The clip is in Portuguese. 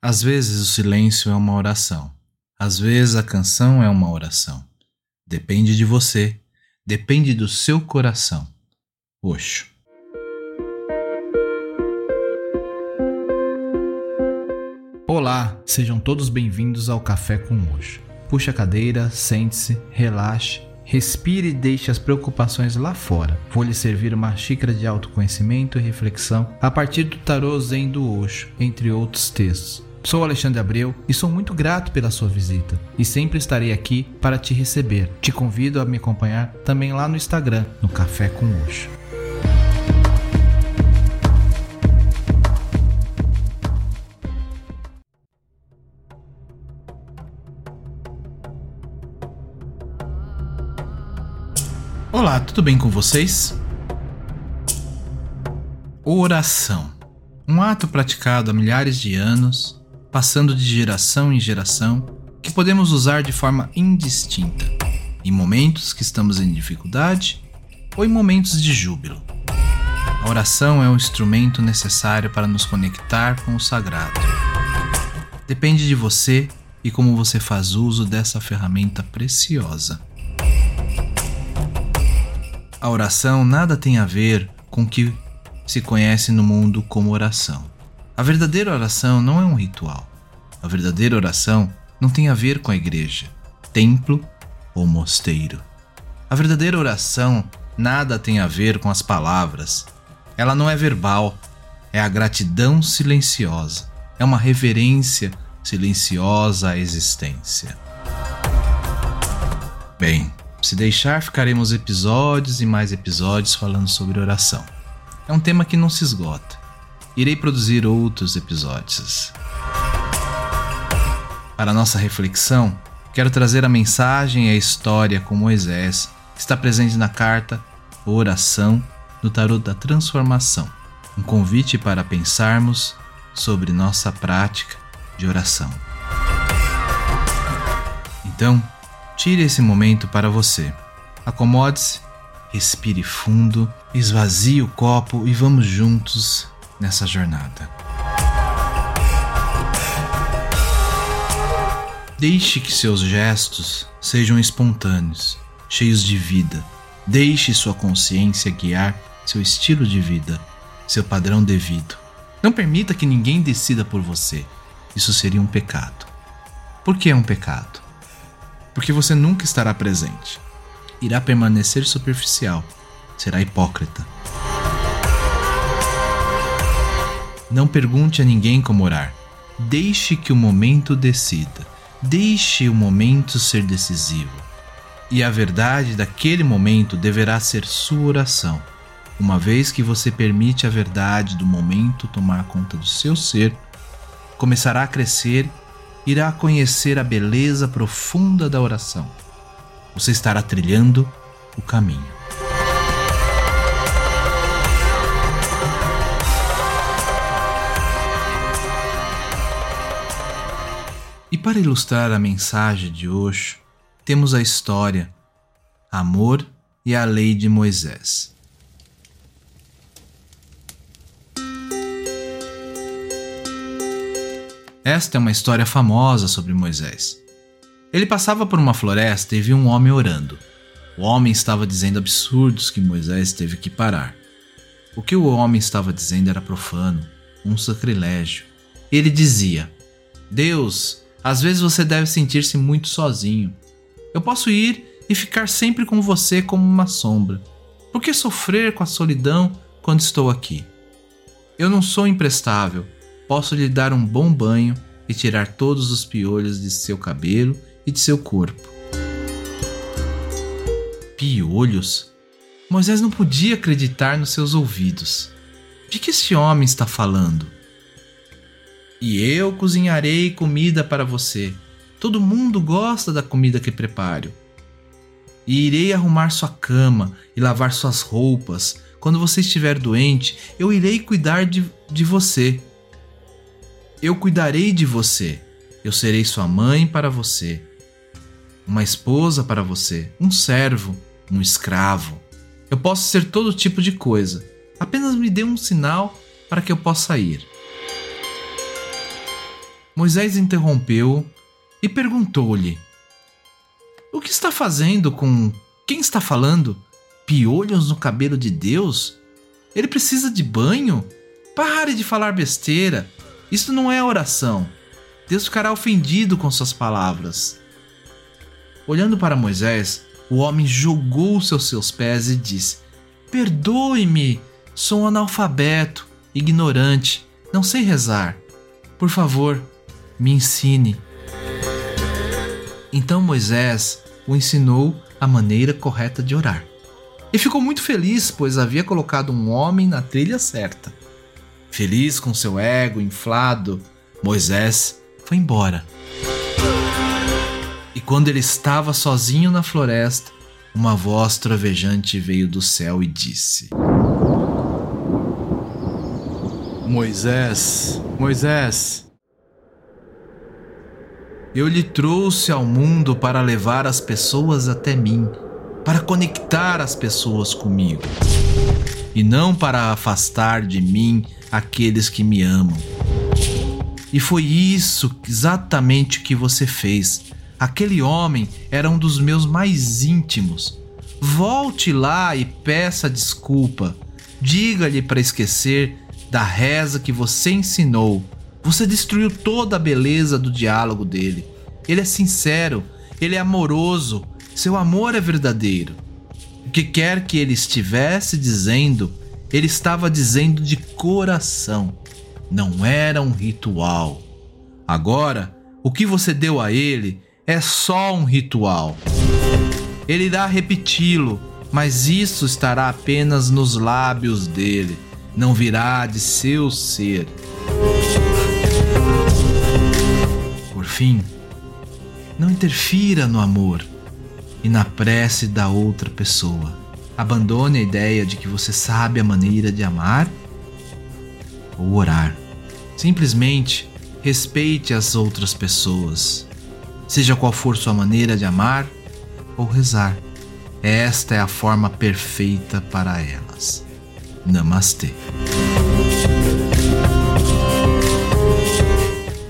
Às vezes o silêncio é uma oração. Às vezes a canção é uma oração. Depende de você. Depende do seu coração. Oxo. Olá, sejam todos bem-vindos ao Café com Oxo. Puxe a cadeira, sente-se, relaxe, respire e deixe as preocupações lá fora. Vou lhe servir uma xícara de autoconhecimento e reflexão a partir do tarô Zen do Oxo, entre outros textos. Sou Alexandre Abreu e sou muito grato pela sua visita e sempre estarei aqui para te receber. Te convido a me acompanhar também lá no Instagram, no Café com Oxo. Olá, tudo bem com vocês? Oração. Um ato praticado há milhares de anos passando de geração em geração, que podemos usar de forma indistinta, em momentos que estamos em dificuldade ou em momentos de júbilo. A oração é um instrumento necessário para nos conectar com o sagrado. Depende de você e como você faz uso dessa ferramenta preciosa. A oração nada tem a ver com o que se conhece no mundo como oração. A verdadeira oração não é um ritual. A verdadeira oração não tem a ver com a igreja, templo ou mosteiro. A verdadeira oração nada tem a ver com as palavras. Ela não é verbal, é a gratidão silenciosa, é uma reverência silenciosa à existência. Bem, se deixar, ficaremos episódios e mais episódios falando sobre oração. É um tema que não se esgota irei produzir outros episódios. Para nossa reflexão, quero trazer a mensagem e a história com Moisés, que está presente na carta Oração no Tarot da Transformação, um convite para pensarmos sobre nossa prática de oração. Então, tire esse momento para você. Acomode-se, respire fundo, esvazie o copo e vamos juntos nessa jornada. Deixe que seus gestos sejam espontâneos, cheios de vida. Deixe sua consciência guiar seu estilo de vida, seu padrão devido. Não permita que ninguém decida por você. Isso seria um pecado. Por que é um pecado? Porque você nunca estará presente. Irá permanecer superficial, será hipócrita. Não pergunte a ninguém como orar. Deixe que o momento decida. Deixe o momento ser decisivo. E a verdade daquele momento deverá ser sua oração. Uma vez que você permite a verdade do momento tomar conta do seu ser, começará a crescer, irá conhecer a beleza profunda da oração. Você estará trilhando o caminho. E para ilustrar a mensagem de hoje, temos a história Amor e a Lei de Moisés. Esta é uma história famosa sobre Moisés. Ele passava por uma floresta e viu um homem orando. O homem estava dizendo absurdos que Moisés teve que parar. O que o homem estava dizendo era profano, um sacrilégio. Ele dizia: Deus, às vezes você deve sentir-se muito sozinho. Eu posso ir e ficar sempre com você como uma sombra. Por que sofrer com a solidão quando estou aqui? Eu não sou imprestável. Posso lhe dar um bom banho e tirar todos os piolhos de seu cabelo e de seu corpo. Piolhos? Moisés não podia acreditar nos seus ouvidos. De que esse homem está falando? E eu cozinharei comida para você. Todo mundo gosta da comida que preparo. E irei arrumar sua cama e lavar suas roupas. Quando você estiver doente, eu irei cuidar de, de você. Eu cuidarei de você. Eu serei sua mãe para você, uma esposa para você, um servo, um escravo. Eu posso ser todo tipo de coisa. Apenas me dê um sinal para que eu possa ir. Moisés interrompeu e perguntou-lhe: O que está fazendo com quem está falando? Piolhos no cabelo de Deus? Ele precisa de banho? Pare de falar besteira. Isso não é oração. Deus ficará ofendido com suas palavras. Olhando para Moisés, o homem jogou-se aos seus pés e disse: Perdoe-me, sou um analfabeto, ignorante, não sei rezar. Por favor, me ensine. Então Moisés o ensinou a maneira correta de orar. E ficou muito feliz, pois havia colocado um homem na trilha certa. Feliz com seu ego inflado, Moisés foi embora. E quando ele estava sozinho na floresta, uma voz trovejante veio do céu e disse: Moisés, Moisés, eu lhe trouxe ao mundo para levar as pessoas até mim, para conectar as pessoas comigo, e não para afastar de mim aqueles que me amam. E foi isso exatamente que você fez. Aquele homem era um dos meus mais íntimos. Volte lá e peça desculpa. Diga-lhe para esquecer da reza que você ensinou você destruiu toda a beleza do diálogo dele. Ele é sincero, ele é amoroso, seu amor é verdadeiro. O que quer que ele estivesse dizendo, ele estava dizendo de coração. Não era um ritual. Agora, o que você deu a ele é só um ritual. Ele irá repeti-lo, mas isso estará apenas nos lábios dele, não virá de seu ser. Fim, não interfira no amor e na prece da outra pessoa. Abandone a ideia de que você sabe a maneira de amar ou orar. Simplesmente respeite as outras pessoas, seja qual for sua maneira de amar ou rezar. Esta é a forma perfeita para elas. Namastê.